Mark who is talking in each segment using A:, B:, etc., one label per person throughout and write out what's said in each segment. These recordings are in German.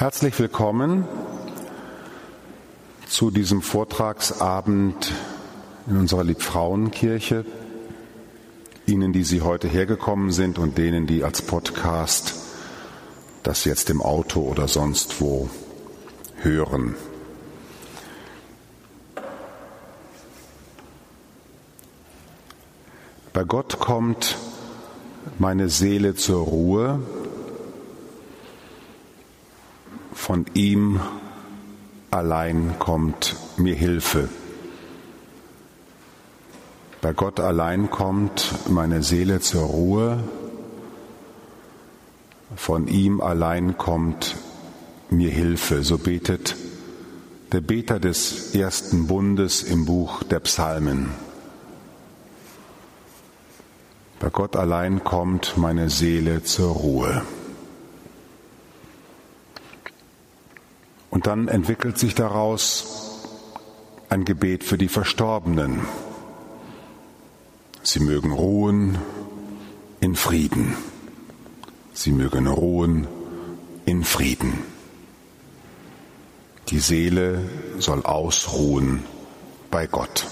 A: Herzlich willkommen zu diesem Vortragsabend in unserer Liebfrauenkirche. Ihnen, die Sie heute hergekommen sind und denen, die als Podcast das jetzt im Auto oder sonst wo hören. Bei Gott kommt meine Seele zur Ruhe von ihm allein kommt mir Hilfe. Bei Gott allein kommt meine Seele zur Ruhe. Von ihm allein kommt mir Hilfe. So betet der Beter des ersten Bundes im Buch der Psalmen. Bei Gott allein kommt meine Seele zur Ruhe. Und dann entwickelt sich daraus ein Gebet für die Verstorbenen. Sie mögen ruhen in Frieden. Sie mögen ruhen in Frieden. Die Seele soll ausruhen bei Gott.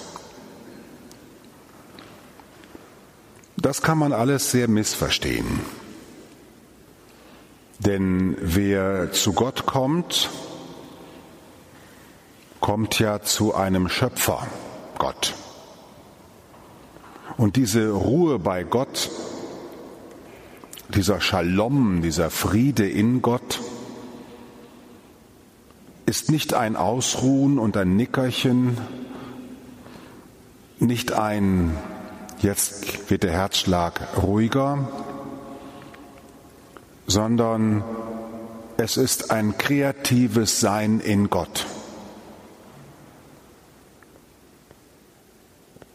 A: Das kann man alles sehr missverstehen. Denn wer zu Gott kommt, kommt ja zu einem Schöpfer, Gott. Und diese Ruhe bei Gott, dieser Shalom, dieser Friede in Gott, ist nicht ein Ausruhen und ein Nickerchen, nicht ein jetzt wird der Herzschlag ruhiger, sondern es ist ein kreatives Sein in Gott.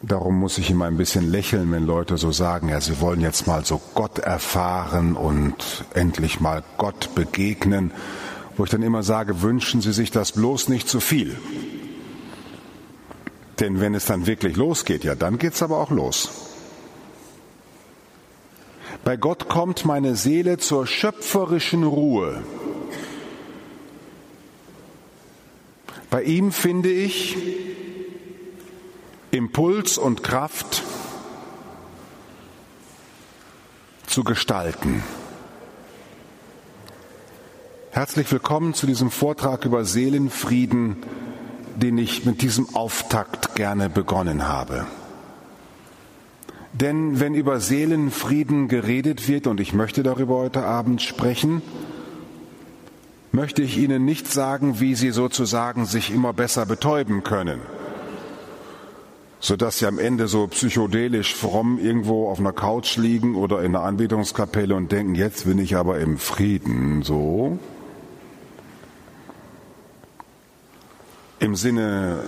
A: Darum muss ich immer ein bisschen lächeln, wenn Leute so sagen, ja, sie wollen jetzt mal so Gott erfahren und endlich mal Gott begegnen, wo ich dann immer sage, wünschen Sie sich das bloß nicht zu viel. Denn wenn es dann wirklich losgeht, ja, dann geht's aber auch los. Bei Gott kommt meine Seele zur schöpferischen Ruhe. Bei ihm finde ich Impuls und Kraft zu gestalten. Herzlich willkommen zu diesem Vortrag über Seelenfrieden, den ich mit diesem Auftakt gerne begonnen habe. Denn wenn über Seelenfrieden geredet wird, und ich möchte darüber heute Abend sprechen, möchte ich Ihnen nicht sagen, wie Sie sozusagen sich immer besser betäuben können sodass sie am Ende so psychodelisch fromm irgendwo auf einer Couch liegen oder in einer Anbetungskapelle und denken, jetzt bin ich aber im Frieden, so. Im Sinne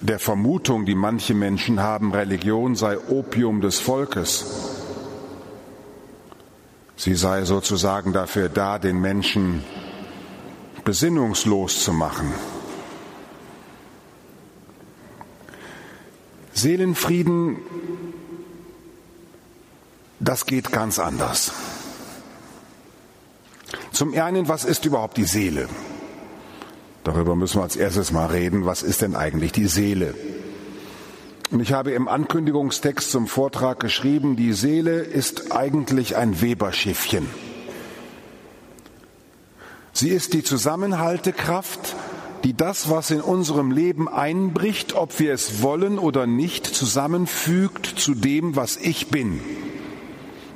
A: der Vermutung, die manche Menschen haben, Religion sei Opium des Volkes. Sie sei sozusagen dafür da, den Menschen besinnungslos zu machen. Seelenfrieden, das geht ganz anders. Zum einen, was ist überhaupt die Seele? Darüber müssen wir als erstes mal reden. Was ist denn eigentlich die Seele? Und ich habe im Ankündigungstext zum Vortrag geschrieben, die Seele ist eigentlich ein Weberschiffchen. Sie ist die Zusammenhaltekraft die das, was in unserem Leben einbricht, ob wir es wollen oder nicht, zusammenfügt zu dem, was ich bin.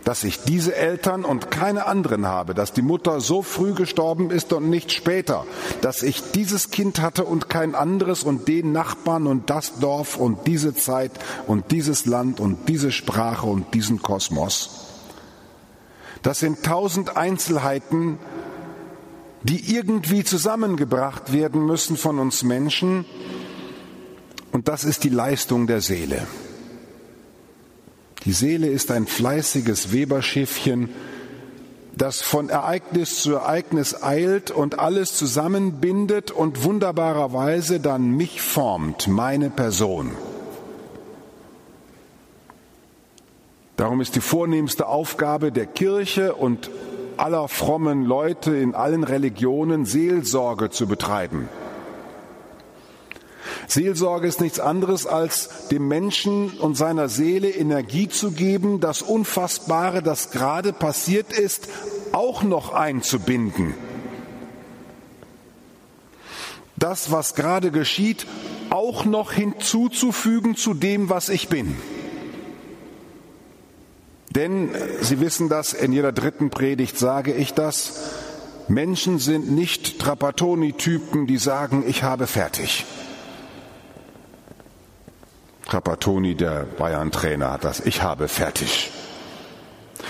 A: Dass ich diese Eltern und keine anderen habe, dass die Mutter so früh gestorben ist und nicht später, dass ich dieses Kind hatte und kein anderes und den Nachbarn und das Dorf und diese Zeit und dieses Land und diese Sprache und diesen Kosmos. Das sind tausend Einzelheiten, die irgendwie zusammengebracht werden müssen von uns Menschen. Und das ist die Leistung der Seele. Die Seele ist ein fleißiges Weberschiffchen, das von Ereignis zu Ereignis eilt und alles zusammenbindet und wunderbarerweise dann mich formt, meine Person. Darum ist die vornehmste Aufgabe der Kirche und aller frommen Leute in allen Religionen Seelsorge zu betreiben. Seelsorge ist nichts anderes als dem Menschen und seiner Seele Energie zu geben, das Unfassbare, das gerade passiert ist, auch noch einzubinden. Das, was gerade geschieht, auch noch hinzuzufügen zu dem, was ich bin. Denn Sie wissen das, in jeder dritten Predigt sage ich das, Menschen sind nicht Trapattoni-Typen, die sagen, ich habe fertig. Trapattoni, der Bayern-Trainer, hat das, ich habe fertig.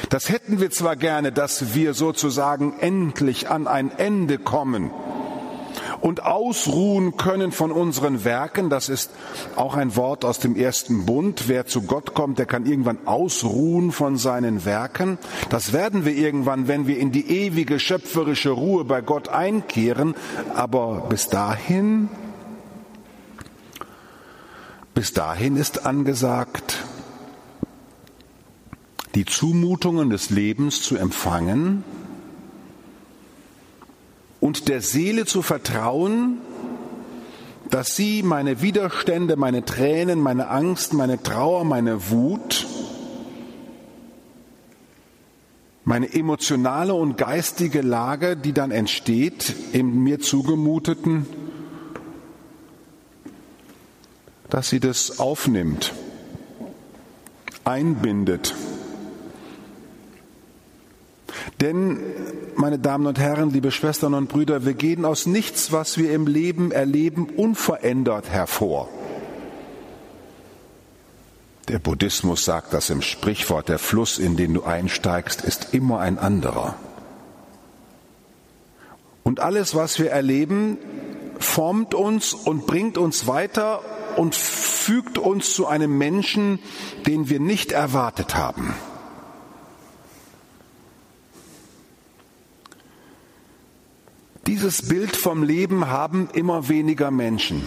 A: Das hätten wir zwar gerne, dass wir sozusagen endlich an ein Ende kommen und ausruhen können von unseren Werken. Das ist auch ein Wort aus dem ersten Bund. Wer zu Gott kommt, der kann irgendwann ausruhen von seinen Werken. Das werden wir irgendwann, wenn wir in die ewige schöpferische Ruhe bei Gott einkehren. Aber bis dahin, bis dahin ist angesagt, die Zumutungen des Lebens zu empfangen, und der Seele zu vertrauen, dass sie meine Widerstände, meine Tränen, meine Angst, meine Trauer, meine Wut, meine emotionale und geistige Lage, die dann entsteht im mir zugemuteten, dass sie das aufnimmt, einbindet denn, meine Damen und Herren, liebe Schwestern und Brüder, wir gehen aus nichts, was wir im Leben erleben, unverändert hervor. Der Buddhismus sagt das im Sprichwort, der Fluss, in den du einsteigst, ist immer ein anderer. Und alles, was wir erleben, formt uns und bringt uns weiter und fügt uns zu einem Menschen, den wir nicht erwartet haben. Dieses Bild vom Leben haben immer weniger Menschen.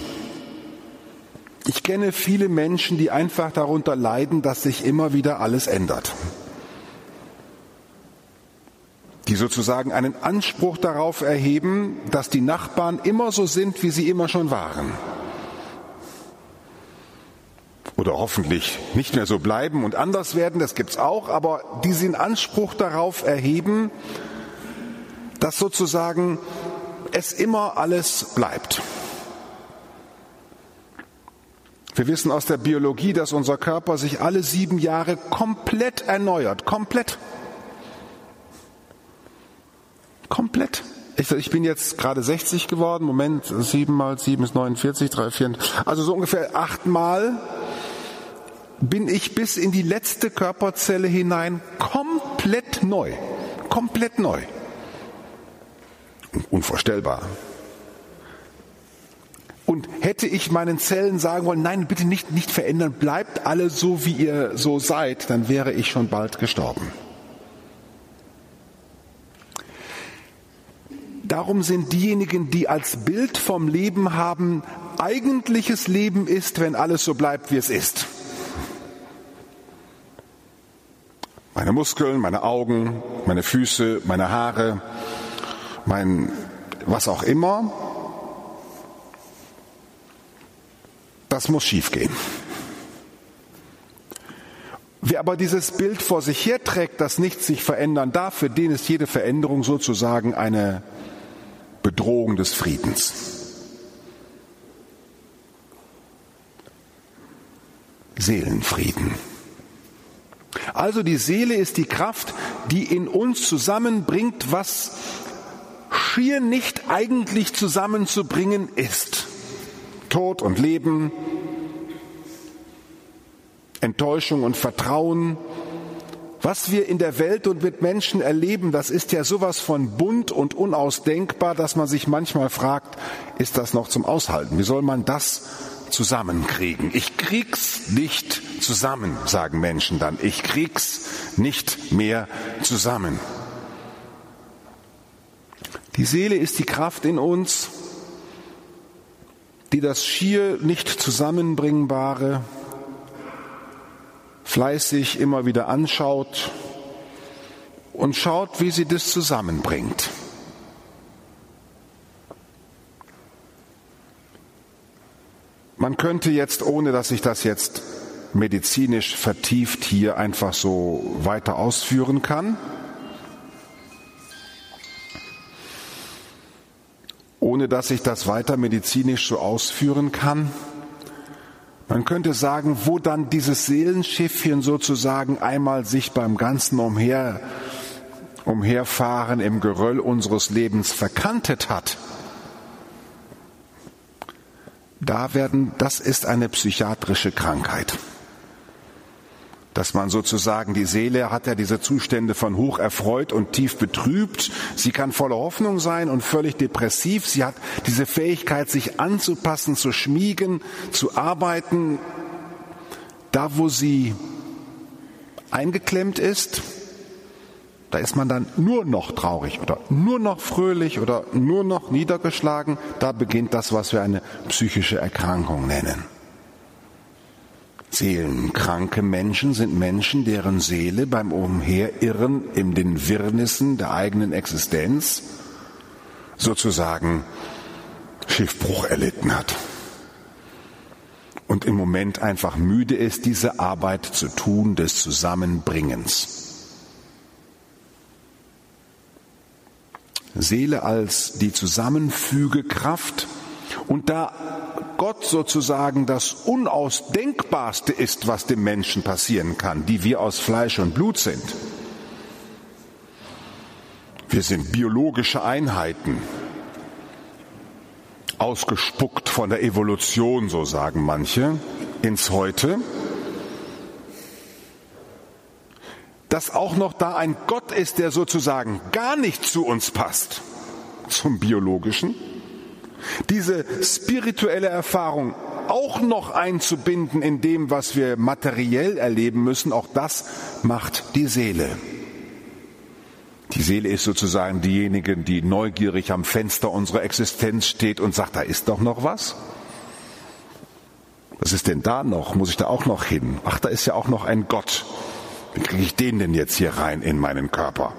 A: Ich kenne viele Menschen, die einfach darunter leiden, dass sich immer wieder alles ändert. Die sozusagen einen Anspruch darauf erheben, dass die Nachbarn immer so sind, wie sie immer schon waren. Oder hoffentlich nicht mehr so bleiben und anders werden, das gibt's auch, aber die den Anspruch darauf erheben, dass sozusagen es immer alles bleibt. Wir wissen aus der Biologie, dass unser Körper sich alle sieben Jahre komplett erneuert. Komplett. Komplett. Ich, ich bin jetzt gerade 60 geworden. Moment, sieben mal sieben ist 49, drei, vier. Also so ungefähr achtmal bin ich bis in die letzte Körperzelle hinein komplett neu. Komplett neu. Unvorstellbar. Und hätte ich meinen Zellen sagen wollen, nein, bitte nicht, nicht verändern, bleibt alle so, wie ihr so seid, dann wäre ich schon bald gestorben. Darum sind diejenigen, die als Bild vom Leben haben, eigentliches Leben ist, wenn alles so bleibt, wie es ist. Meine Muskeln, meine Augen, meine Füße, meine Haare, mein was auch immer, das muss schiefgehen. Wer aber dieses Bild vor sich herträgt, dass nichts sich verändern darf, für den ist jede Veränderung sozusagen eine Bedrohung des Friedens. Seelenfrieden. Also die Seele ist die Kraft, die in uns zusammenbringt, was schier nicht eigentlich zusammenzubringen ist. Tod und Leben, Enttäuschung und Vertrauen, was wir in der Welt und mit Menschen erleben, das ist ja sowas von bunt und unausdenkbar, dass man sich manchmal fragt, ist das noch zum Aushalten? Wie soll man das zusammenkriegen? Ich krieg's nicht zusammen, sagen Menschen dann. Ich krieg's nicht mehr zusammen. Die Seele ist die Kraft in uns, die das schier nicht zusammenbringbare fleißig immer wieder anschaut und schaut, wie sie das zusammenbringt. Man könnte jetzt, ohne dass ich das jetzt medizinisch vertieft hier einfach so weiter ausführen kann, ohne dass ich das weiter medizinisch so ausführen kann, man könnte sagen, wo dann dieses Seelenschiffchen sozusagen einmal sich beim ganzen Umher, Umherfahren im Geröll unseres Lebens verkantet hat, da werden, das ist eine psychiatrische Krankheit. Dass man sozusagen, die Seele hat ja diese Zustände von hoch erfreut und tief betrübt. Sie kann voller Hoffnung sein und völlig depressiv. Sie hat diese Fähigkeit, sich anzupassen, zu schmiegen, zu arbeiten. Da, wo sie eingeklemmt ist, da ist man dann nur noch traurig oder nur noch fröhlich oder nur noch niedergeschlagen. Da beginnt das, was wir eine psychische Erkrankung nennen. Seelenkranke Menschen sind Menschen, deren Seele beim Umherirren in den Wirrnissen der eigenen Existenz sozusagen Schiffbruch erlitten hat und im Moment einfach müde ist, diese Arbeit zu tun des Zusammenbringens. Seele als die Zusammenfügekraft und da Gott sozusagen das Unausdenkbarste ist, was dem Menschen passieren kann, die wir aus Fleisch und Blut sind. Wir sind biologische Einheiten, ausgespuckt von der Evolution, so sagen manche, ins Heute. dass auch noch da ein Gott ist, der sozusagen gar nicht zu uns passt, zum biologischen, diese spirituelle Erfahrung auch noch einzubinden in dem, was wir materiell erleben müssen, auch das macht die Seele. Die Seele ist sozusagen diejenige, die neugierig am Fenster unserer Existenz steht und sagt, da ist doch noch was. Was ist denn da noch? Muss ich da auch noch hin? Ach, da ist ja auch noch ein Gott. Wie kriege ich den denn jetzt hier rein in meinen Körper?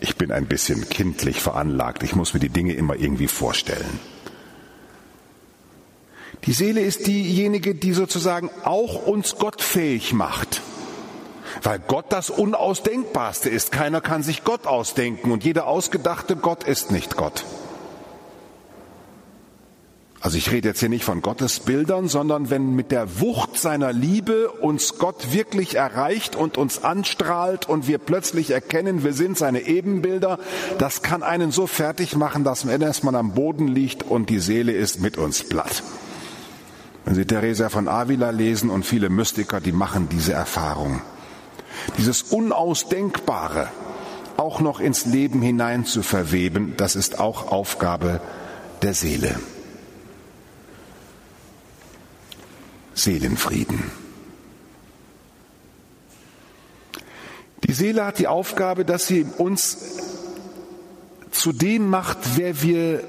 A: Ich bin ein bisschen kindlich veranlagt. Ich muss mir die Dinge immer irgendwie vorstellen. Die Seele ist diejenige, die sozusagen auch uns gottfähig macht. Weil Gott das Unausdenkbarste ist. Keiner kann sich Gott ausdenken und jeder ausgedachte Gott ist nicht Gott. Also ich rede jetzt hier nicht von Gottesbildern, sondern wenn mit der Wucht seiner Liebe uns Gott wirklich erreicht und uns anstrahlt und wir plötzlich erkennen, wir sind seine Ebenbilder, das kann einen so fertig machen, dass man erstmal am Boden liegt und die Seele ist mit uns platt. Wenn Sie Teresa von Avila lesen und viele Mystiker, die machen diese Erfahrung. Dieses Unausdenkbare auch noch ins Leben hinein zu verweben, das ist auch Aufgabe der Seele. Seelenfrieden. Die Seele hat die Aufgabe, dass sie uns zu dem macht, wer wir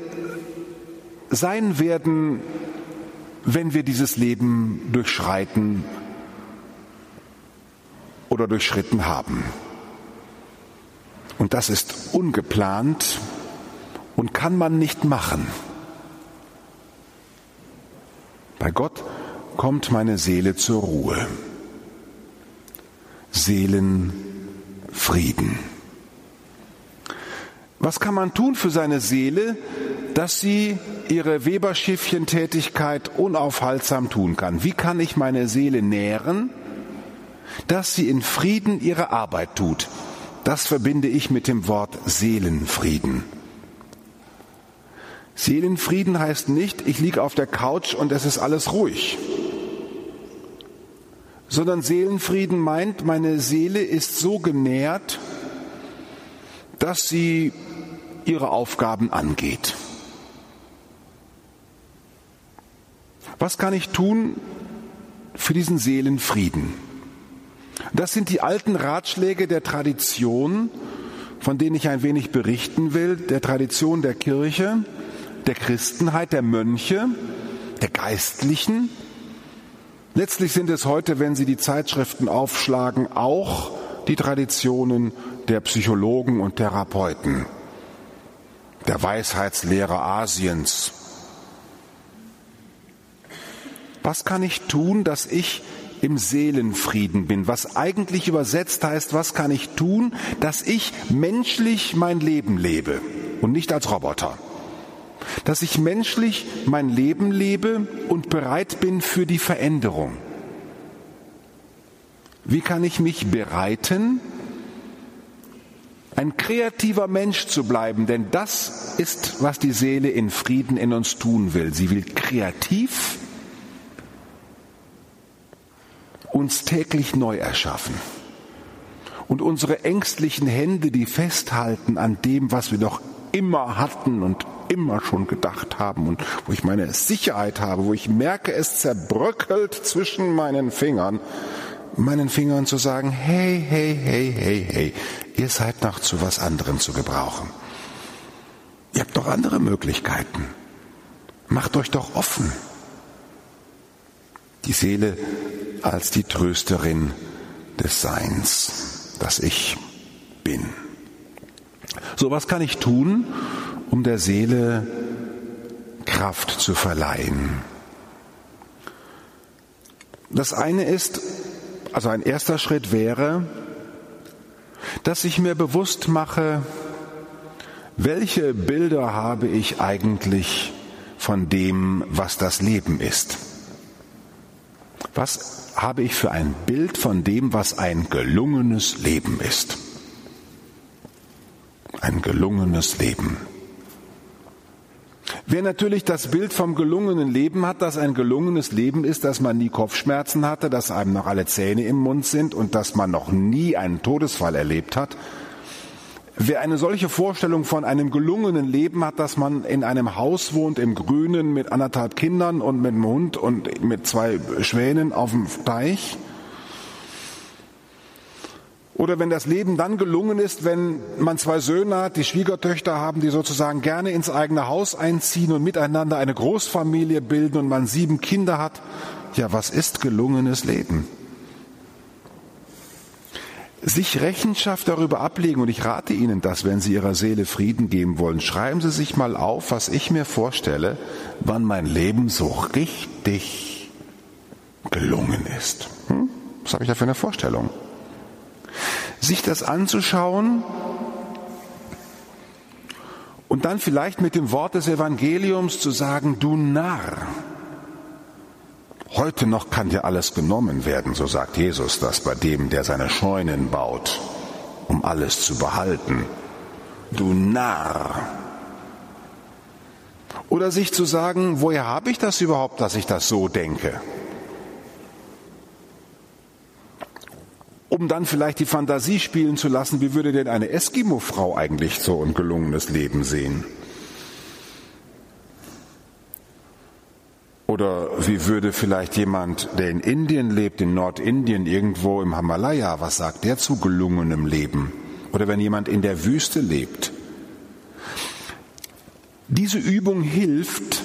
A: sein werden, wenn wir dieses Leben durchschreiten oder durchschritten haben. Und das ist ungeplant und kann man nicht machen. Bei Gott kommt meine Seele zur Ruhe. Seelenfrieden. Was kann man tun für seine Seele, dass sie ihre Weberschiffchen-Tätigkeit unaufhaltsam tun kann? Wie kann ich meine Seele nähren, dass sie in Frieden ihre Arbeit tut? Das verbinde ich mit dem Wort Seelenfrieden. Seelenfrieden heißt nicht, ich liege auf der Couch und es ist alles ruhig sondern Seelenfrieden meint, meine Seele ist so genährt, dass sie ihre Aufgaben angeht. Was kann ich tun für diesen Seelenfrieden? Das sind die alten Ratschläge der Tradition, von denen ich ein wenig berichten will, der Tradition der Kirche, der Christenheit, der Mönche, der Geistlichen, Letztlich sind es heute, wenn Sie die Zeitschriften aufschlagen, auch die Traditionen der Psychologen und Therapeuten, der Weisheitslehrer Asiens. Was kann ich tun, dass ich im Seelenfrieden bin, was eigentlich übersetzt heißt, was kann ich tun, dass ich menschlich mein Leben lebe und nicht als Roboter. Dass ich menschlich mein Leben lebe und bereit bin für die Veränderung. Wie kann ich mich bereiten, ein kreativer Mensch zu bleiben? Denn das ist, was die Seele in Frieden in uns tun will. Sie will kreativ uns täglich neu erschaffen. Und unsere ängstlichen Hände, die festhalten an dem, was wir doch immer hatten und immer schon gedacht haben und wo ich meine Sicherheit habe, wo ich merke, es zerbröckelt zwischen meinen Fingern, meinen Fingern zu sagen, hey, hey, hey, hey, hey, ihr seid noch zu was anderem zu gebrauchen. Ihr habt doch andere Möglichkeiten. Macht euch doch offen. Die Seele als die Trösterin des Seins, das ich bin. So was kann ich tun, um der Seele Kraft zu verleihen. Das eine ist, also ein erster Schritt wäre, dass ich mir bewusst mache, welche Bilder habe ich eigentlich von dem, was das Leben ist. Was habe ich für ein Bild von dem, was ein gelungenes Leben ist? Ein gelungenes Leben. Wer natürlich das Bild vom gelungenen Leben hat, dass ein gelungenes Leben ist, dass man nie Kopfschmerzen hatte, dass einem noch alle Zähne im Mund sind und dass man noch nie einen Todesfall erlebt hat, Wer eine solche Vorstellung von einem gelungenen Leben hat, dass man in einem Haus wohnt im Grünen mit anderthalb Kindern und mit einem Hund und mit zwei Schwänen auf dem Teich, oder wenn das Leben dann gelungen ist, wenn man zwei Söhne hat, die Schwiegertöchter haben, die sozusagen gerne ins eigene Haus einziehen und miteinander eine Großfamilie bilden und man sieben Kinder hat, ja, was ist gelungenes Leben? sich Rechenschaft darüber ablegen, und ich rate Ihnen das, wenn Sie Ihrer Seele Frieden geben wollen, schreiben Sie sich mal auf, was ich mir vorstelle, wann mein Leben so richtig gelungen ist. Hm? Was habe ich da für eine Vorstellung? Sich das anzuschauen und dann vielleicht mit dem Wort des Evangeliums zu sagen, du Narr, Heute noch kann dir alles genommen werden, so sagt Jesus das bei dem, der seine Scheunen baut, um alles zu behalten. Du Narr. Oder sich zu sagen, woher habe ich das überhaupt, dass ich das so denke? Um dann vielleicht die Fantasie spielen zu lassen, wie würde denn eine Eskimo-Frau eigentlich so ein gelungenes Leben sehen? Oder wie würde vielleicht jemand, der in Indien lebt, in Nordindien, irgendwo im Himalaya, was sagt der zu gelungenem Leben? Oder wenn jemand in der Wüste lebt? Diese Übung hilft,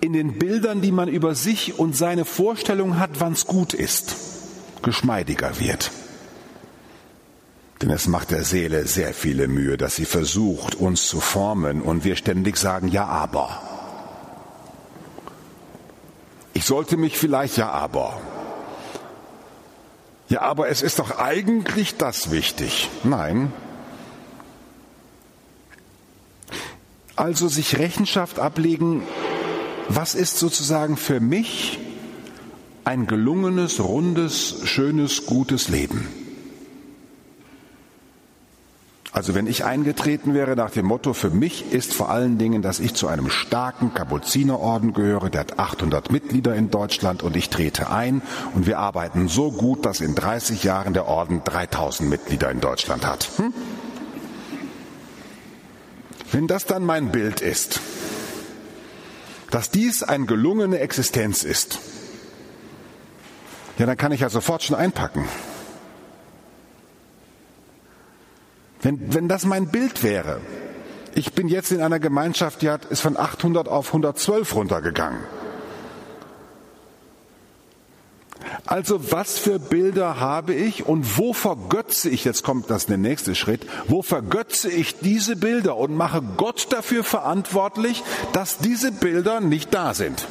A: in den Bildern, die man über sich und seine Vorstellung hat, wann es gut ist, geschmeidiger wird. Denn es macht der Seele sehr viele Mühe, dass sie versucht, uns zu formen und wir ständig sagen, ja aber. Ich sollte mich vielleicht ja aber. Ja, aber es ist doch eigentlich das wichtig. Nein. Also sich Rechenschaft ablegen, was ist sozusagen für mich ein gelungenes, rundes, schönes, gutes Leben? Also wenn ich eingetreten wäre nach dem Motto, für mich ist vor allen Dingen, dass ich zu einem starken Kapuzinerorden gehöre, der hat 800 Mitglieder in Deutschland und ich trete ein und wir arbeiten so gut, dass in 30 Jahren der Orden 3000 Mitglieder in Deutschland hat. Hm? Wenn das dann mein Bild ist, dass dies eine gelungene Existenz ist, ja, dann kann ich ja sofort schon einpacken. Wenn, wenn das mein Bild wäre, ich bin jetzt in einer Gemeinschaft, die hat, ist von 800 auf 112 runtergegangen. Also was für Bilder habe ich und wo vergötze ich, jetzt kommt das der nächste Schritt, wo vergötze ich diese Bilder und mache Gott dafür verantwortlich, dass diese Bilder nicht da sind.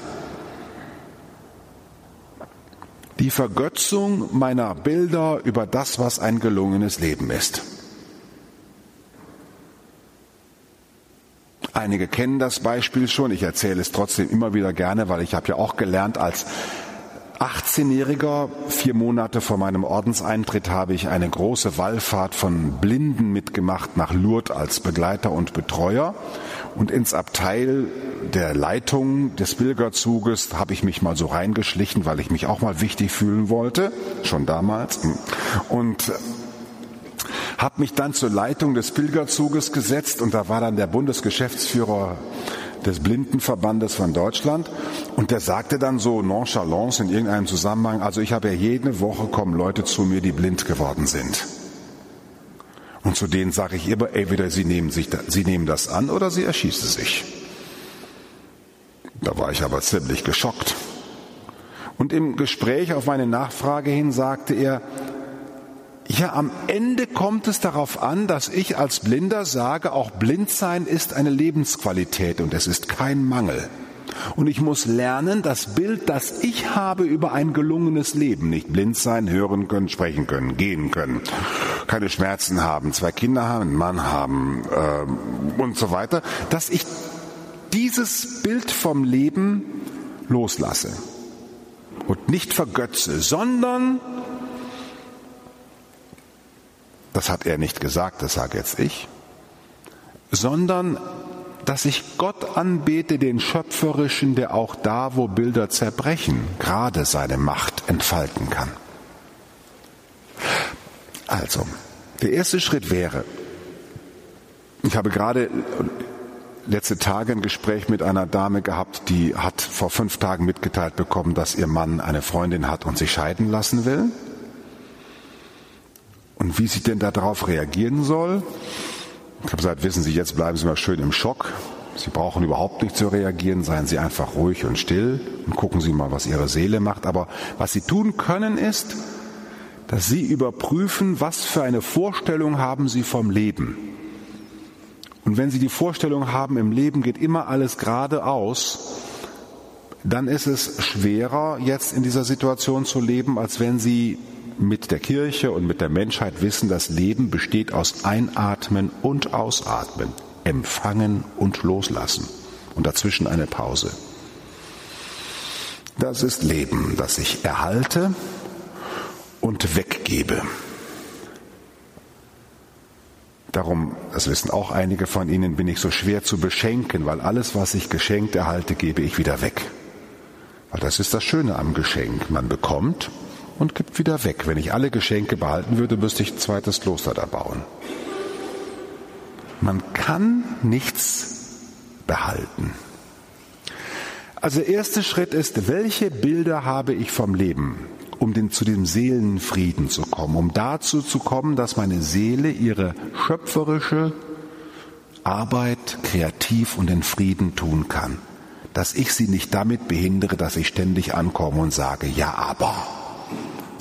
A: Die Vergötzung meiner Bilder über das, was ein gelungenes Leben ist. Einige kennen das Beispiel schon, ich erzähle es trotzdem immer wieder gerne, weil ich habe ja auch gelernt als 18-Jähriger, vier Monate vor meinem Ordenseintritt, habe ich eine große Wallfahrt von Blinden mitgemacht nach Lourdes als Begleiter und Betreuer. Und ins Abteil der Leitung des Pilgerzuges habe ich mich mal so reingeschlichen, weil ich mich auch mal wichtig fühlen wollte, schon damals. Und habe mich dann zur Leitung des Pilgerzuges gesetzt und da war dann der Bundesgeschäftsführer des Blindenverbandes von Deutschland. Und der sagte dann so nonchalance in irgendeinem Zusammenhang, also ich habe ja jede Woche kommen Leute zu mir, die blind geworden sind. Und zu denen sage ich immer, entweder sie nehmen, sich, sie nehmen das an oder sie erschießen sich. Da war ich aber ziemlich geschockt. Und im Gespräch auf meine Nachfrage hin sagte er, ja, am Ende kommt es darauf an, dass ich als Blinder sage, auch Blindsein ist eine Lebensqualität und es ist kein Mangel. Und ich muss lernen, das Bild, das ich habe über ein gelungenes Leben, nicht blind sein, hören können, sprechen können, gehen können, keine Schmerzen haben, zwei Kinder haben, einen Mann haben äh, und so weiter, dass ich dieses Bild vom Leben loslasse und nicht vergötze, sondern das hat er nicht gesagt, das sage jetzt ich, sondern dass ich Gott anbete, den Schöpferischen, der auch da, wo Bilder zerbrechen, gerade seine Macht entfalten kann. Also, der erste Schritt wäre, ich habe gerade letzte Tage ein Gespräch mit einer Dame gehabt, die hat vor fünf Tagen mitgeteilt bekommen, dass ihr Mann eine Freundin hat und sich scheiden lassen will und wie sie denn darauf reagieren soll. Ich habe gesagt, wissen Sie, jetzt bleiben Sie mal schön im Schock. Sie brauchen überhaupt nicht zu reagieren, seien Sie einfach ruhig und still und gucken Sie mal, was Ihre Seele macht. Aber was Sie tun können, ist, dass Sie überprüfen, was für eine Vorstellung haben Sie vom Leben. Und wenn Sie die Vorstellung haben, im Leben geht immer alles geradeaus, dann ist es schwerer, jetzt in dieser Situation zu leben, als wenn Sie mit der Kirche und mit der Menschheit wissen, das Leben besteht aus Einatmen und Ausatmen, Empfangen und Loslassen und dazwischen eine Pause. Das ist Leben, das ich erhalte und weggebe. Darum, das wissen auch einige von Ihnen, bin ich so schwer zu beschenken, weil alles, was ich geschenkt erhalte, gebe ich wieder weg. Weil das ist das Schöne am Geschenk. Man bekommt und gibt wieder weg. Wenn ich alle Geschenke behalten würde, müsste ich ein zweites Kloster da bauen. Man kann nichts behalten. Also der erste Schritt ist, welche Bilder habe ich vom Leben, um den, zu dem Seelenfrieden zu kommen, um dazu zu kommen, dass meine Seele ihre schöpferische Arbeit kreativ und in Frieden tun kann. Dass ich sie nicht damit behindere, dass ich ständig ankomme und sage, ja aber.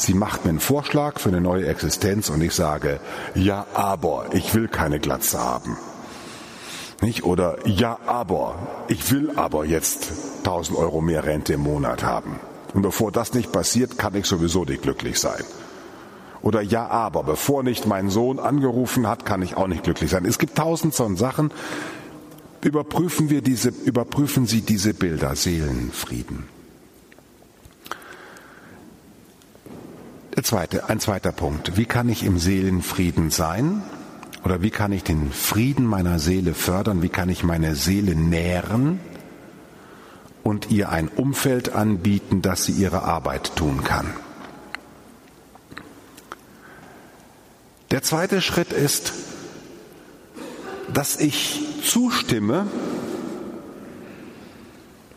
A: Sie macht mir einen Vorschlag für eine neue Existenz und ich sage, ja, aber ich will keine Glatze haben. Nicht? Oder ja, aber ich will aber jetzt 1000 Euro mehr Rente im Monat haben. Und bevor das nicht passiert, kann ich sowieso nicht glücklich sein. Oder ja, aber bevor nicht mein Sohn angerufen hat, kann ich auch nicht glücklich sein. Es gibt tausend so Sachen. Überprüfen wir diese, überprüfen Sie diese Bilder, Seelenfrieden. Zweite, ein zweiter Punkt. Wie kann ich im Seelenfrieden sein? Oder wie kann ich den Frieden meiner Seele fördern? Wie kann ich meine Seele nähren und ihr ein Umfeld anbieten, dass sie ihre Arbeit tun kann? Der zweite Schritt ist, dass ich zustimme,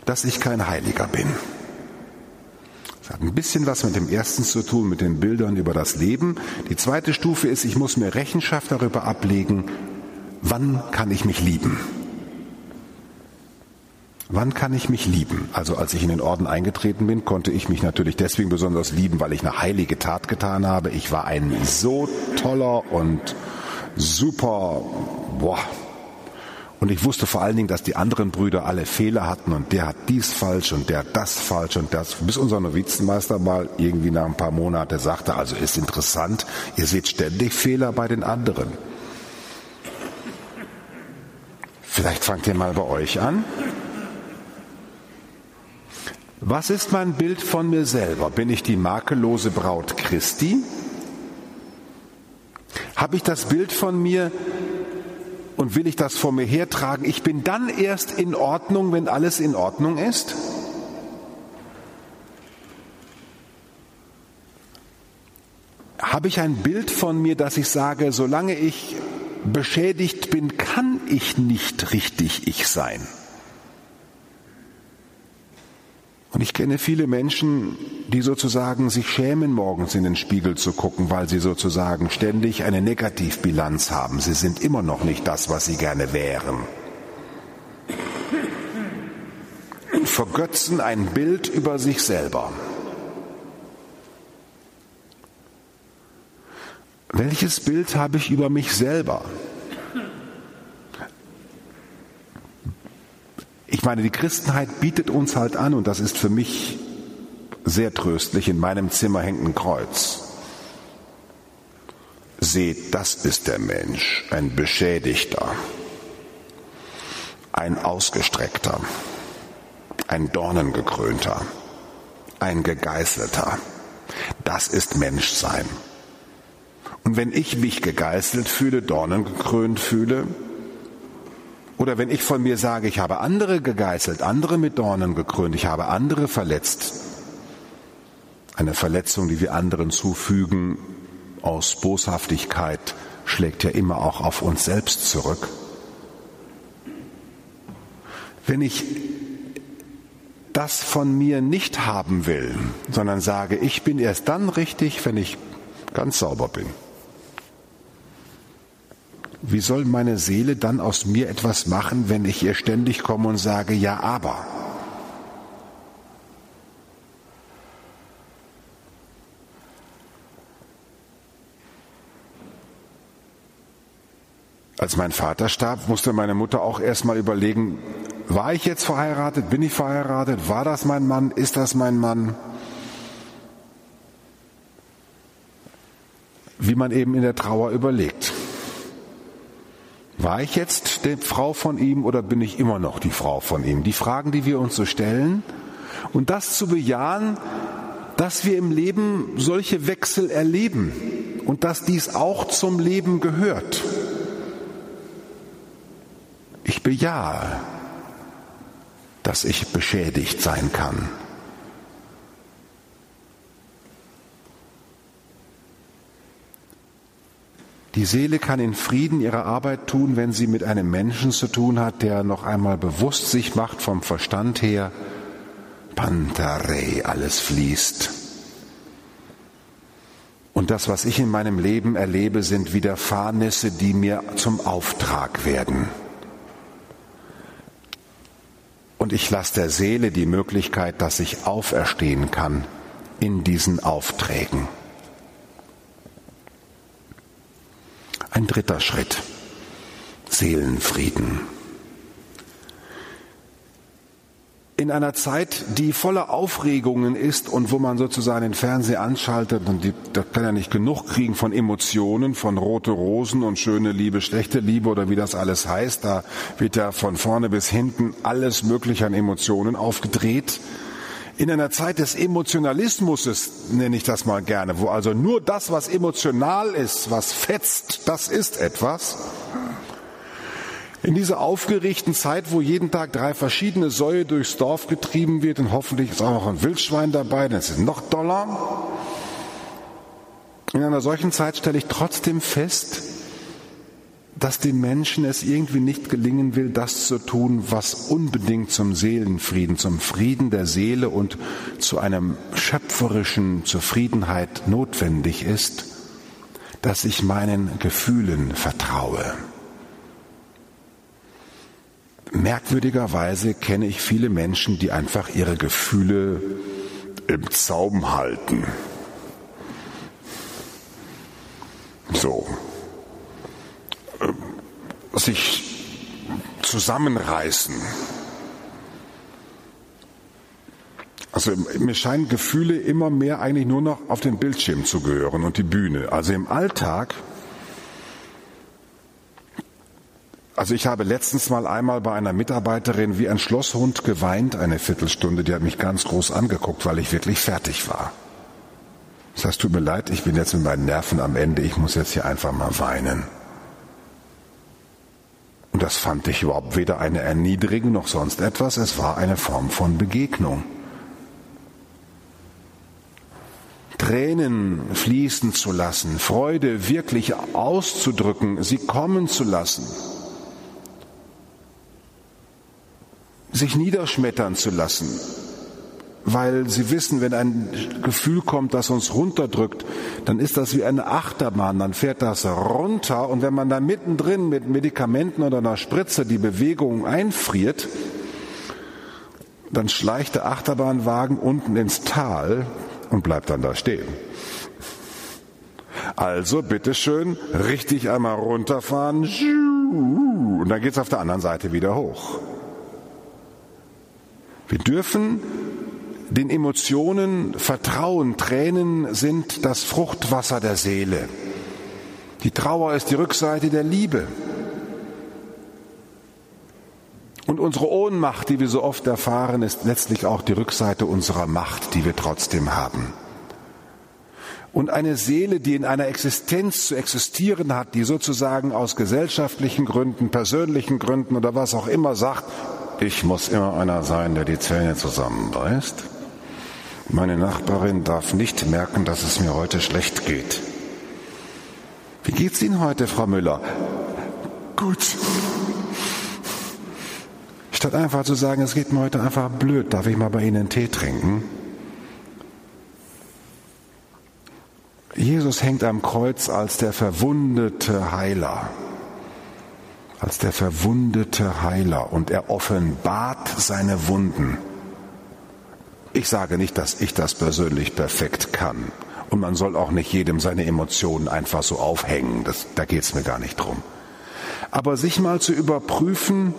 A: dass ich kein Heiliger bin. Das hat ein bisschen was mit dem ersten zu tun, mit den Bildern über das Leben. Die zweite Stufe ist, ich muss mir Rechenschaft darüber ablegen, wann kann ich mich lieben. Wann kann ich mich lieben? Also als ich in den Orden eingetreten bin, konnte ich mich natürlich deswegen besonders lieben, weil ich eine heilige Tat getan habe. Ich war ein so toller und super, boah. Und ich wusste vor allen Dingen, dass die anderen Brüder alle Fehler hatten und der hat dies falsch und der hat das falsch und das. Bis unser Novizenmeister mal irgendwie nach ein paar Monaten sagte, also ist interessant, ihr seht ständig Fehler bei den anderen. Vielleicht fangt ihr mal bei euch an. Was ist mein Bild von mir selber? Bin ich die makellose Braut Christi? Habe ich das Bild von mir und will ich das vor mir hertragen? Ich bin dann erst in Ordnung, wenn alles in Ordnung ist? Habe ich ein Bild von mir, dass ich sage, solange ich beschädigt bin, kann ich nicht richtig ich sein? Und ich kenne viele Menschen, die sozusagen sich schämen, morgens in den Spiegel zu gucken, weil sie sozusagen ständig eine Negativbilanz haben. Sie sind immer noch nicht das, was sie gerne wären. Vergötzen ein Bild über sich selber. Welches Bild habe ich über mich selber? Ich meine, die Christenheit bietet uns halt an, und das ist für mich sehr tröstlich, in meinem Zimmer hängt ein Kreuz. Seht, das ist der Mensch, ein Beschädigter, ein Ausgestreckter, ein Dornengekrönter, ein Gegeißelter. Das ist Menschsein. Und wenn ich mich gegeißelt fühle, dornengekrönt fühle, oder wenn ich von mir sage, ich habe andere gegeißelt, andere mit Dornen gekrönt, ich habe andere verletzt. Eine Verletzung, die wir anderen zufügen aus Boshaftigkeit, schlägt ja immer auch auf uns selbst zurück. Wenn ich das von mir nicht haben will, sondern sage, ich bin erst dann richtig, wenn ich ganz sauber bin. Wie soll meine Seele dann aus mir etwas machen, wenn ich ihr ständig komme und sage, ja, aber? Als mein Vater starb, musste meine Mutter auch erstmal überlegen, war ich jetzt verheiratet? Bin ich verheiratet? War das mein Mann? Ist das mein Mann? Wie man eben in der Trauer überlegt. War ich jetzt die Frau von ihm oder bin ich immer noch die Frau von ihm? Die Fragen, die wir uns so stellen. Und das zu bejahen, dass wir im Leben solche Wechsel erleben und dass dies auch zum Leben gehört. Ich bejahe, dass ich beschädigt sein kann. Die Seele kann in Frieden ihre Arbeit tun, wenn sie mit einem Menschen zu tun hat, der noch einmal bewusst sich macht vom Verstand her, Pantarei, alles fließt. Und das, was ich in meinem Leben erlebe, sind Widerfahrnisse, die mir zum Auftrag werden. Und ich lasse der Seele die Möglichkeit, dass ich auferstehen kann in diesen Aufträgen. Ein dritter Schritt. Seelenfrieden. In einer Zeit, die voller Aufregungen ist und wo man sozusagen den Fernseher anschaltet und die, da kann er nicht genug kriegen von Emotionen, von rote Rosen und schöne Liebe, schlechte Liebe oder wie das alles heißt. Da wird ja von vorne bis hinten alles Mögliche an Emotionen aufgedreht in einer Zeit des Emotionalismus, nenne ich das mal gerne, wo also nur das, was emotional ist, was fetzt, das ist etwas. In dieser aufgeregten Zeit, wo jeden Tag drei verschiedene Säue durchs Dorf getrieben wird und hoffentlich ist auch noch ein Wildschwein dabei, dann ist es noch doller. In einer solchen Zeit stelle ich trotzdem fest, dass dem Menschen es irgendwie nicht gelingen will, das zu tun, was unbedingt zum Seelenfrieden, zum Frieden der Seele und zu einem schöpferischen Zufriedenheit notwendig ist, dass ich meinen Gefühlen vertraue. Merkwürdigerweise kenne ich viele Menschen, die einfach ihre Gefühle im Zaum halten. So. Sich zusammenreißen. Also mir scheinen Gefühle immer mehr eigentlich nur noch auf den Bildschirm zu gehören und die Bühne. Also im Alltag Also ich habe letztens mal einmal bei einer Mitarbeiterin wie ein Schlosshund geweint, eine Viertelstunde, die hat mich ganz groß angeguckt, weil ich wirklich fertig war. Das heißt, tut mir leid, ich bin jetzt mit meinen Nerven am Ende, ich muss jetzt hier einfach mal weinen. Und das fand ich überhaupt weder eine Erniedrigung noch sonst etwas, es war eine Form von Begegnung. Tränen fließen zu lassen, Freude wirklich auszudrücken, sie kommen zu lassen. sich niederschmettern zu lassen, weil sie wissen, wenn ein Gefühl kommt, das uns runterdrückt, dann ist das wie eine Achterbahn, dann fährt das runter und wenn man da mittendrin mit Medikamenten oder einer Spritze die Bewegung einfriert, dann schleicht der Achterbahnwagen unten ins Tal und bleibt dann da stehen. Also bitteschön, richtig einmal runterfahren und dann geht's auf der anderen Seite wieder hoch. Wir dürfen den Emotionen vertrauen. Tränen sind das Fruchtwasser der Seele. Die Trauer ist die Rückseite der Liebe. Und unsere Ohnmacht, die wir so oft erfahren, ist letztlich auch die Rückseite unserer Macht, die wir trotzdem haben. Und eine Seele, die in einer Existenz zu existieren hat, die sozusagen aus gesellschaftlichen Gründen, persönlichen Gründen oder was auch immer sagt, ich muss immer einer sein, der die Zähne zusammenbeißt. Meine Nachbarin darf nicht merken, dass es mir heute schlecht geht. Wie geht's Ihnen heute, Frau Müller? Gut. Statt einfach zu sagen, es geht mir heute einfach blöd, darf ich mal bei Ihnen einen Tee trinken? Jesus hängt am Kreuz als der verwundete Heiler als der verwundete Heiler und er offenbart seine Wunden. Ich sage nicht, dass ich das persönlich perfekt kann. Und man soll auch nicht jedem seine Emotionen einfach so aufhängen. Das, da geht es mir gar nicht drum. Aber sich mal zu überprüfen,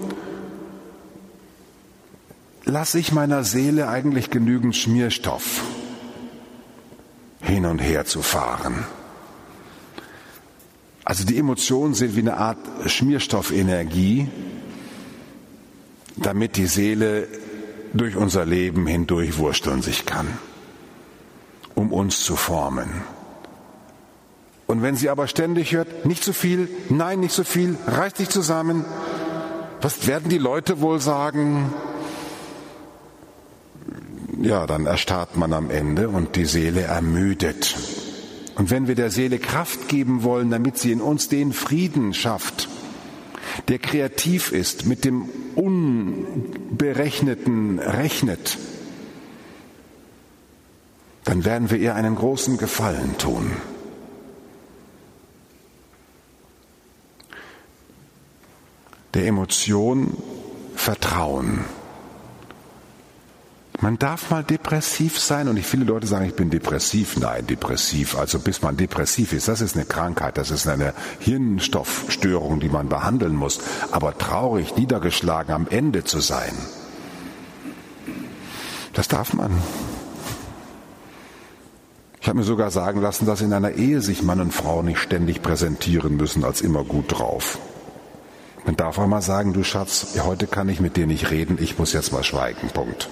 A: lasse ich meiner Seele eigentlich genügend Schmierstoff hin und her zu fahren. Also die Emotionen sind wie eine Art Schmierstoffenergie, damit die Seele durch unser Leben hindurch wursteln sich kann, um uns zu formen. Und wenn sie aber ständig hört, nicht zu so viel, nein, nicht so viel, reiß dich zusammen, was werden die Leute wohl sagen? Ja, dann erstarrt man am Ende und die Seele ermüdet. Und wenn wir der Seele Kraft geben wollen, damit sie in uns den Frieden schafft, der kreativ ist, mit dem Unberechneten rechnet, dann werden wir ihr einen großen Gefallen tun. Der Emotion Vertrauen. Man darf mal depressiv sein und viele Leute sagen, ich bin depressiv. Nein, depressiv. Also bis man depressiv ist, das ist eine Krankheit, das ist eine Hirnstoffstörung, die man behandeln muss. Aber traurig, niedergeschlagen am Ende zu sein, das darf man. Ich habe mir sogar sagen lassen, dass in einer Ehe sich Mann und Frau nicht ständig präsentieren müssen als immer gut drauf. Man darf auch mal sagen, du Schatz, heute kann ich mit dir nicht reden, ich muss jetzt mal schweigen. Punkt.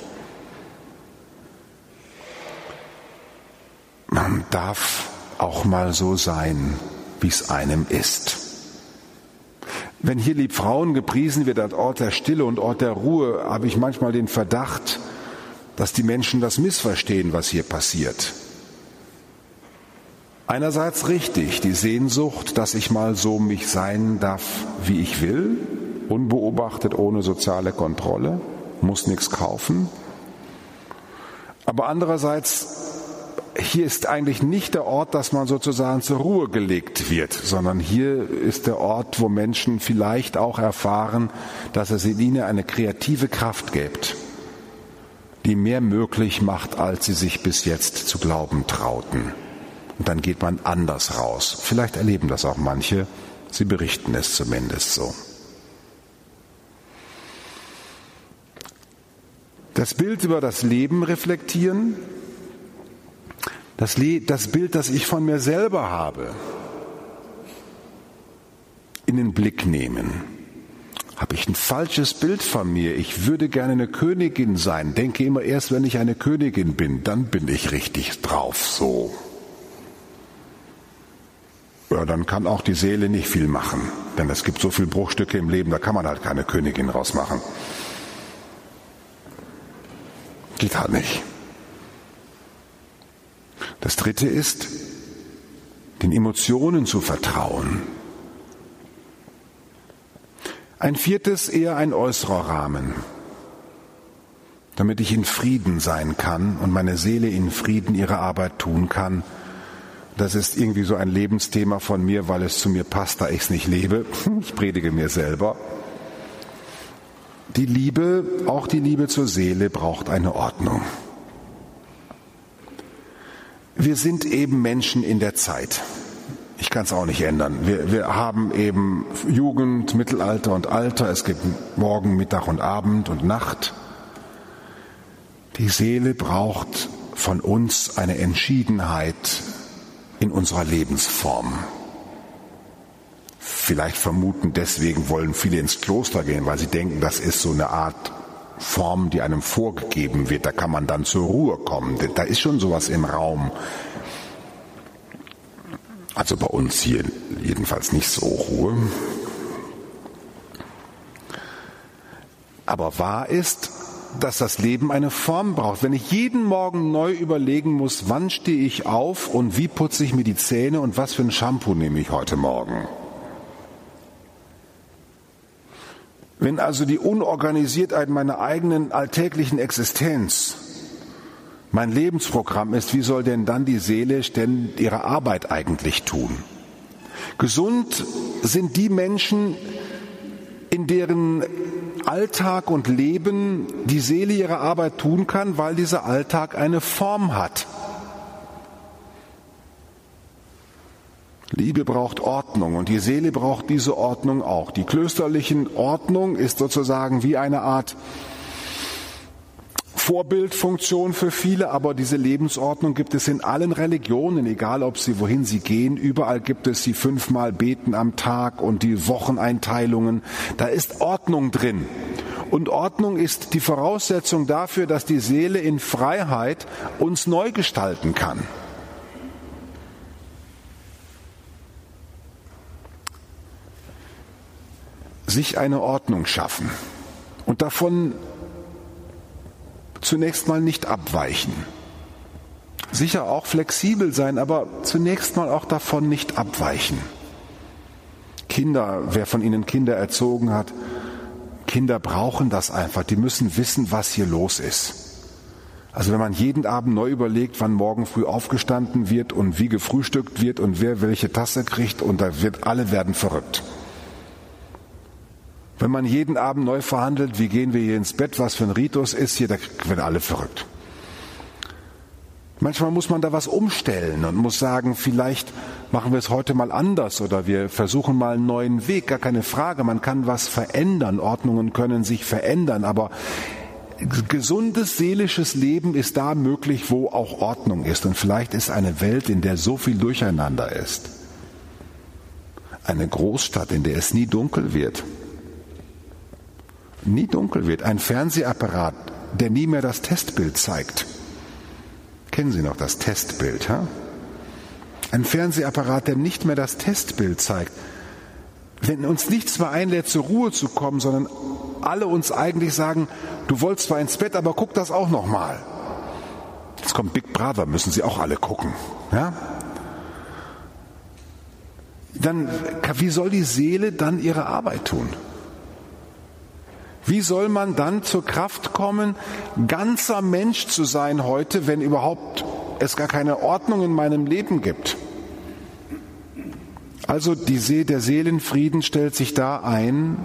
A: Darf auch mal so sein, wie es einem ist. Wenn hier lieb Frauen gepriesen wird als Ort der Stille und Ort der Ruhe, habe ich manchmal den Verdacht, dass die Menschen das missverstehen, was hier passiert. Einerseits richtig, die Sehnsucht, dass ich mal so mich sein darf, wie ich will, unbeobachtet, ohne soziale Kontrolle, muss nichts kaufen. Aber andererseits hier ist eigentlich nicht der Ort, dass man sozusagen zur Ruhe gelegt wird, sondern hier ist der Ort, wo Menschen vielleicht auch erfahren, dass es in ihnen eine kreative Kraft gibt, die mehr möglich macht, als sie sich bis jetzt zu glauben trauten. Und dann geht man anders raus. Vielleicht erleben das auch manche, sie berichten es zumindest so. Das Bild über das Leben reflektieren, das, das Bild, das ich von mir selber habe, in den Blick nehmen. Habe ich ein falsches Bild von mir? Ich würde gerne eine Königin sein. Denke immer erst, wenn ich eine Königin bin, dann bin ich richtig drauf so. Ja, dann kann auch die Seele nicht viel machen. Denn es gibt so viele Bruchstücke im Leben, da kann man halt keine Königin rausmachen. Geht halt nicht. Das dritte ist, den Emotionen zu vertrauen. Ein viertes eher ein äußerer Rahmen, damit ich in Frieden sein kann und meine Seele in Frieden ihre Arbeit tun kann. Das ist irgendwie so ein Lebensthema von mir, weil es zu mir passt, da ich es nicht lebe. Ich predige mir selber. Die Liebe, auch die Liebe zur Seele, braucht eine Ordnung. Wir sind eben Menschen in der Zeit. Ich kann es auch nicht ändern. Wir, wir haben eben Jugend, Mittelalter und Alter. Es gibt Morgen, Mittag und Abend und Nacht. Die Seele braucht von uns eine Entschiedenheit in unserer Lebensform. Vielleicht vermuten, deswegen wollen viele ins Kloster gehen, weil sie denken, das ist so eine Art Form, die einem vorgegeben wird. Da kann man dann zur Ruhe kommen. Da ist schon sowas im Raum. Also bei uns hier jedenfalls nicht so Ruhe. Aber wahr ist, dass das Leben eine Form braucht. Wenn ich jeden Morgen neu überlegen muss, wann stehe ich auf und wie putze ich mir die Zähne und was für ein Shampoo nehme ich heute Morgen. Wenn also die Unorganisiertheit meiner eigenen alltäglichen Existenz mein Lebensprogramm ist, wie soll denn dann die Seele denn ihre Arbeit eigentlich tun? Gesund sind die Menschen, in deren Alltag und Leben die Seele ihre Arbeit tun kann, weil dieser Alltag eine Form hat. Liebe braucht Ordnung und die Seele braucht diese Ordnung auch. Die klösterlichen Ordnung ist sozusagen wie eine Art Vorbildfunktion für viele, aber diese Lebensordnung gibt es in allen Religionen, egal ob sie wohin sie gehen. Überall gibt es die fünfmal Beten am Tag und die Wocheneinteilungen. Da ist Ordnung drin. Und Ordnung ist die Voraussetzung dafür, dass die Seele in Freiheit uns neu gestalten kann. Sich eine Ordnung schaffen und davon zunächst mal nicht abweichen. Sicher auch flexibel sein, aber zunächst mal auch davon nicht abweichen. Kinder, wer von Ihnen Kinder erzogen hat, Kinder brauchen das einfach. Die müssen wissen, was hier los ist. Also wenn man jeden Abend neu überlegt, wann morgen früh aufgestanden wird und wie gefrühstückt wird und wer welche Tasse kriegt und da wird alle werden verrückt. Wenn man jeden Abend neu verhandelt, wie gehen wir hier ins Bett, was für ein Ritus ist hier, da werden alle verrückt. Manchmal muss man da was umstellen und muss sagen, vielleicht machen wir es heute mal anders oder wir versuchen mal einen neuen Weg, gar keine Frage. Man kann was verändern, Ordnungen können sich verändern, aber gesundes seelisches Leben ist da möglich, wo auch Ordnung ist. Und vielleicht ist eine Welt, in der so viel Durcheinander ist, eine Großstadt, in der es nie dunkel wird, nie dunkel wird. Ein Fernsehapparat, der nie mehr das Testbild zeigt. Kennen Sie noch das Testbild? Ha? Ein Fernsehapparat, der nicht mehr das Testbild zeigt. Wenn uns nichts mehr einlädt, zur Ruhe zu kommen, sondern alle uns eigentlich sagen, du wolltest zwar ins Bett, aber guck das auch noch mal. Jetzt kommt Big Brother, müssen Sie auch alle gucken. Ja? Dann, wie soll die Seele dann ihre Arbeit tun? Wie soll man dann zur Kraft kommen, ganzer Mensch zu sein heute, wenn überhaupt es gar keine Ordnung in meinem Leben gibt. Also die See, der Seelenfrieden stellt sich da ein.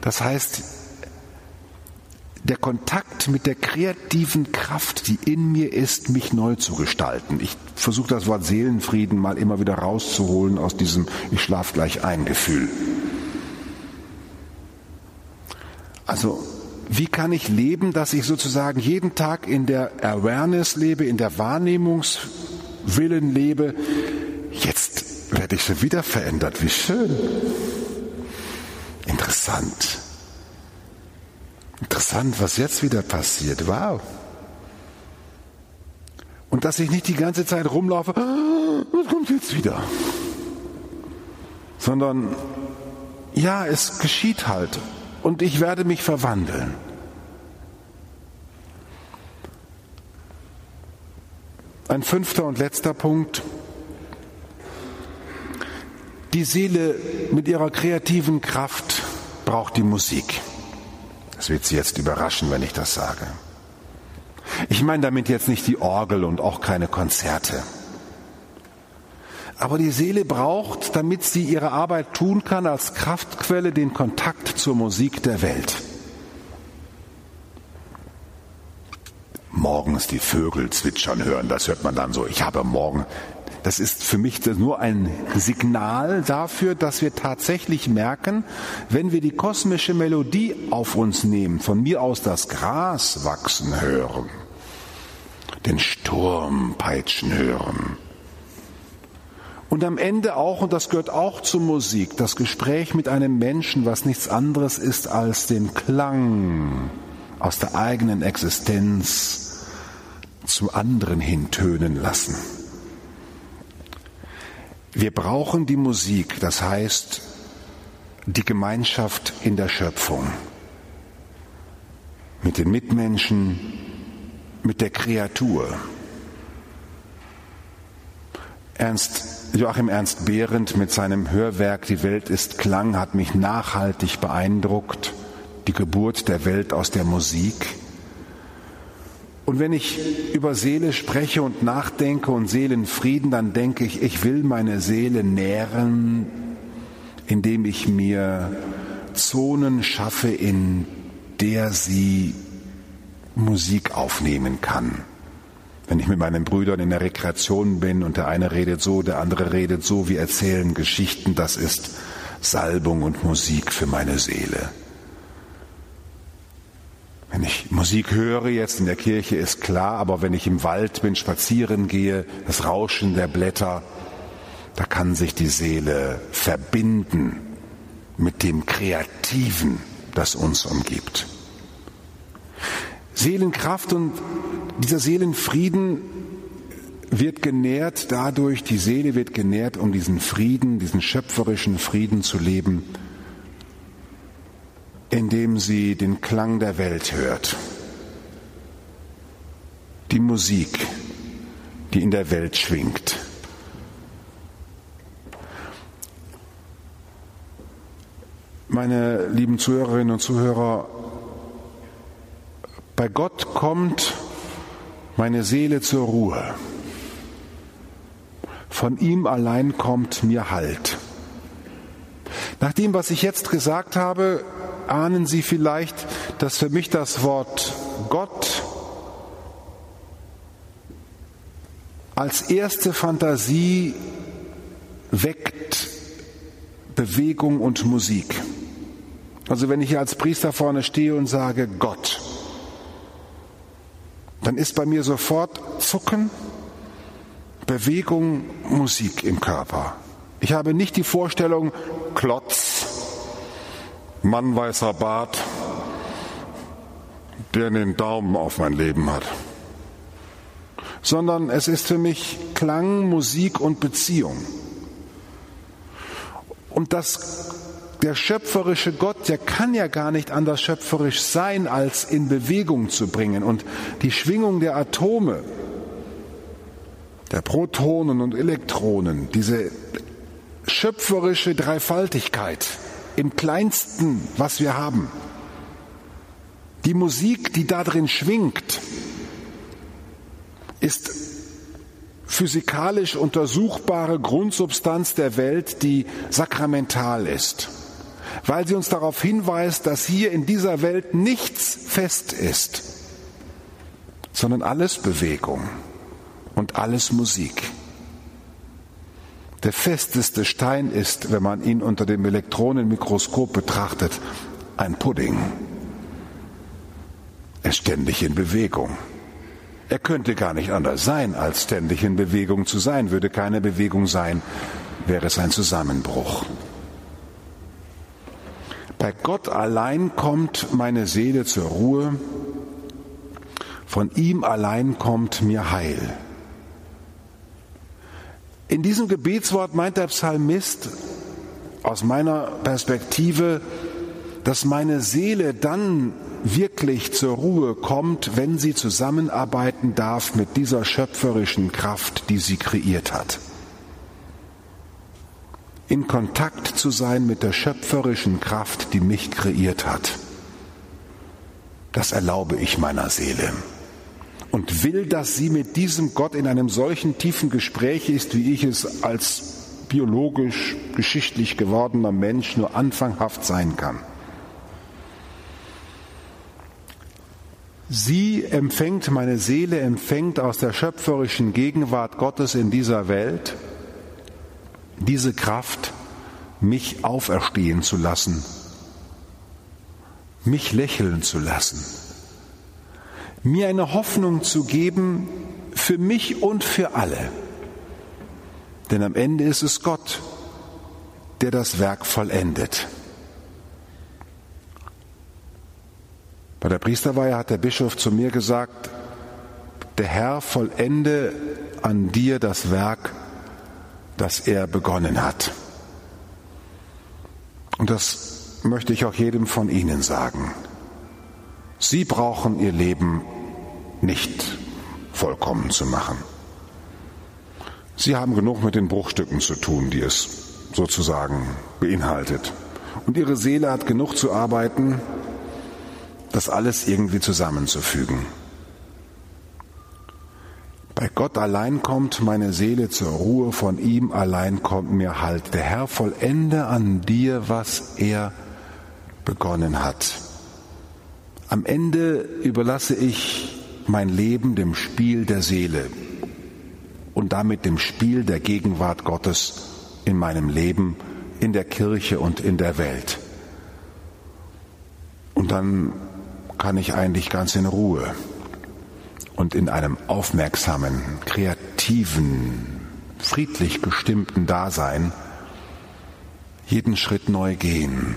A: Das heißt, der Kontakt mit der kreativen Kraft, die in mir ist, mich neu zu gestalten. Ich versuche das Wort Seelenfrieden mal immer wieder rauszuholen aus diesem Ich schlaf gleich ein Gefühl. Also wie kann ich leben, dass ich sozusagen jeden Tag in der Awareness lebe, in der Wahrnehmungswillen lebe? Jetzt werde ich schon wieder verändert. Wie schön. Interessant. Interessant, was jetzt wieder passiert. Wow. Und dass ich nicht die ganze Zeit rumlaufe, ah, was kommt jetzt wieder? Sondern, ja, es geschieht halt und ich werde mich verwandeln. Ein fünfter und letzter Punkt. Die Seele mit ihrer kreativen Kraft braucht die Musik. Das wird Sie jetzt überraschen, wenn ich das sage. Ich meine damit jetzt nicht die Orgel und auch keine Konzerte. Aber die Seele braucht, damit sie ihre Arbeit tun kann, als Kraftquelle den Kontakt zur Musik der Welt. Morgens die Vögel zwitschern hören, das hört man dann so. Ich habe morgen. Das ist für mich nur ein Signal dafür, dass wir tatsächlich merken, wenn wir die kosmische Melodie auf uns nehmen, von mir aus das Gras wachsen hören, den Sturm peitschen hören, und am Ende auch, und das gehört auch zur Musik, das Gespräch mit einem Menschen, was nichts anderes ist als den Klang aus der eigenen Existenz zum anderen hin tönen lassen. Wir brauchen die Musik, das heißt die Gemeinschaft in der Schöpfung mit den Mitmenschen, mit der Kreatur. Ernst Joachim Ernst Behrendt mit seinem Hörwerk Die Welt ist Klang hat mich nachhaltig beeindruckt. Die Geburt der Welt aus der Musik. Und wenn ich über Seele spreche und nachdenke und Seelenfrieden, dann denke ich, ich will meine Seele nähren, indem ich mir Zonen schaffe, in der sie Musik aufnehmen kann. Wenn ich mit meinen Brüdern in der Rekreation bin und der eine redet so, der andere redet so, wir erzählen Geschichten, das ist Salbung und Musik für meine Seele. Wenn ich Musik höre jetzt in der Kirche ist klar, aber wenn ich im Wald bin, spazieren gehe, das Rauschen der Blätter, da kann sich die Seele verbinden mit dem Kreativen, das uns umgibt. Seelenkraft und dieser Seelenfrieden wird genährt dadurch, die Seele wird genährt, um diesen Frieden, diesen schöpferischen Frieden zu leben, indem sie den Klang der Welt hört. Die Musik, die in der Welt schwingt. Meine lieben Zuhörerinnen und Zuhörer, bei Gott kommt meine Seele zur Ruhe. Von ihm allein kommt mir Halt. Nach dem, was ich jetzt gesagt habe, ahnen Sie vielleicht, dass für mich das Wort Gott als erste Fantasie weckt Bewegung und Musik. Also wenn ich als Priester vorne stehe und sage Gott, dann ist bei mir sofort Zucken, Bewegung, Musik im Körper. Ich habe nicht die Vorstellung, Klotz, Mann weißer Bart, der den Daumen auf mein Leben hat. Sondern es ist für mich Klang, Musik und Beziehung. Und das der schöpferische Gott, der kann ja gar nicht anders schöpferisch sein, als in Bewegung zu bringen. Und die Schwingung der Atome, der Protonen und Elektronen, diese schöpferische Dreifaltigkeit im kleinsten, was wir haben, die Musik, die da drin schwingt, ist physikalisch untersuchbare Grundsubstanz der Welt, die sakramental ist, weil sie uns darauf hinweist, dass hier in dieser Welt nichts fest ist, sondern alles Bewegung und alles Musik. Der festeste Stein ist, wenn man ihn unter dem Elektronenmikroskop betrachtet, ein Pudding. Er ist ständig in Bewegung. Er könnte gar nicht anders sein, als ständig in Bewegung zu sein. Würde keine Bewegung sein, wäre es ein Zusammenbruch. Bei Gott allein kommt meine Seele zur Ruhe, von ihm allein kommt mir Heil. In diesem Gebetswort meint der Psalmist aus meiner Perspektive, dass meine Seele dann wirklich zur Ruhe kommt, wenn sie zusammenarbeiten darf mit dieser schöpferischen Kraft, die sie kreiert hat. In Kontakt zu sein mit der schöpferischen Kraft, die mich kreiert hat. Das erlaube ich meiner Seele und will, dass sie mit diesem Gott in einem solchen tiefen Gespräch ist, wie ich es als biologisch, geschichtlich gewordener Mensch nur anfanghaft sein kann. Sie empfängt, meine Seele empfängt aus der schöpferischen Gegenwart Gottes in dieser Welt diese Kraft, mich auferstehen zu lassen, mich lächeln zu lassen, mir eine Hoffnung zu geben für mich und für alle. Denn am Ende ist es Gott, der das Werk vollendet. Bei der Priesterweihe hat der Bischof zu mir gesagt, der Herr vollende an dir das Werk, das er begonnen hat. Und das möchte ich auch jedem von Ihnen sagen. Sie brauchen Ihr Leben nicht vollkommen zu machen. Sie haben genug mit den Bruchstücken zu tun, die es sozusagen beinhaltet. Und Ihre Seele hat genug zu arbeiten, das alles irgendwie zusammenzufügen. Bei Gott allein kommt meine Seele zur Ruhe, von ihm allein kommt mir Halt. Der Herr vollende an dir, was er begonnen hat. Am Ende überlasse ich mein Leben dem Spiel der Seele und damit dem Spiel der Gegenwart Gottes in meinem Leben, in der Kirche und in der Welt. Und dann kann ich eigentlich ganz in Ruhe und in einem aufmerksamen, kreativen, friedlich gestimmten Dasein jeden Schritt neu gehen,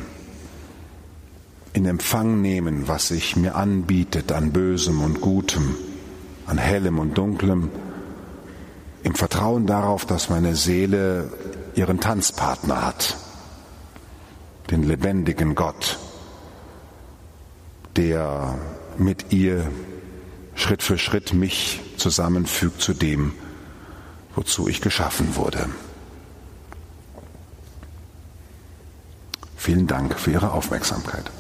A: in Empfang nehmen, was sich mir anbietet an Bösem und Gutem, an Hellem und Dunklem, im Vertrauen darauf, dass meine Seele ihren Tanzpartner hat, den lebendigen Gott, der mit ihr Schritt für Schritt mich zusammenfügt zu dem, wozu ich geschaffen wurde. Vielen Dank für Ihre Aufmerksamkeit.